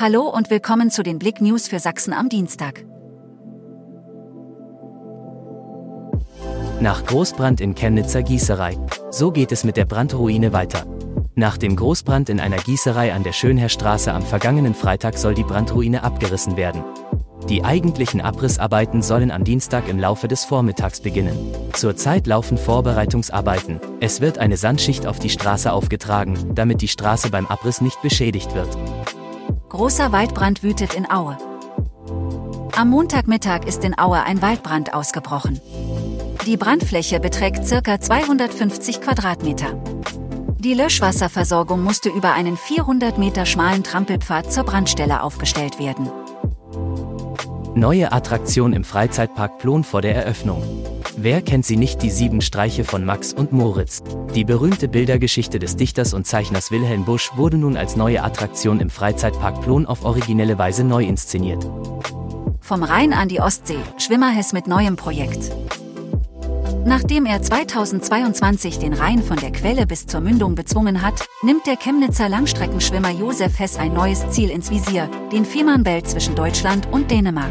Hallo und willkommen zu den Blick News für Sachsen am Dienstag. Nach Großbrand in Chemnitzer Gießerei. So geht es mit der Brandruine weiter. Nach dem Großbrand in einer Gießerei an der Schönherrstraße am vergangenen Freitag soll die Brandruine abgerissen werden. Die eigentlichen Abrissarbeiten sollen am Dienstag im Laufe des Vormittags beginnen. Zurzeit laufen Vorbereitungsarbeiten. Es wird eine Sandschicht auf die Straße aufgetragen, damit die Straße beim Abriss nicht beschädigt wird. Großer Waldbrand wütet in Aue. Am Montagmittag ist in Aue ein Waldbrand ausgebrochen. Die Brandfläche beträgt ca. 250 Quadratmeter. Die Löschwasserversorgung musste über einen 400 Meter schmalen Trampelpfad zur Brandstelle aufgestellt werden. Neue Attraktion im Freizeitpark Plon vor der Eröffnung. Wer kennt sie nicht, die sieben Streiche von Max und Moritz? Die berühmte Bildergeschichte des Dichters und Zeichners Wilhelm Busch wurde nun als neue Attraktion im Freizeitpark Plon auf originelle Weise neu inszeniert. Vom Rhein an die Ostsee, Schwimmerhess mit neuem Projekt. Nachdem er 2022 den Rhein von der Quelle bis zur Mündung bezwungen hat, nimmt der Chemnitzer Langstreckenschwimmer Josef Hess ein neues Ziel ins Visier, den Fehmarnbelt zwischen Deutschland und Dänemark.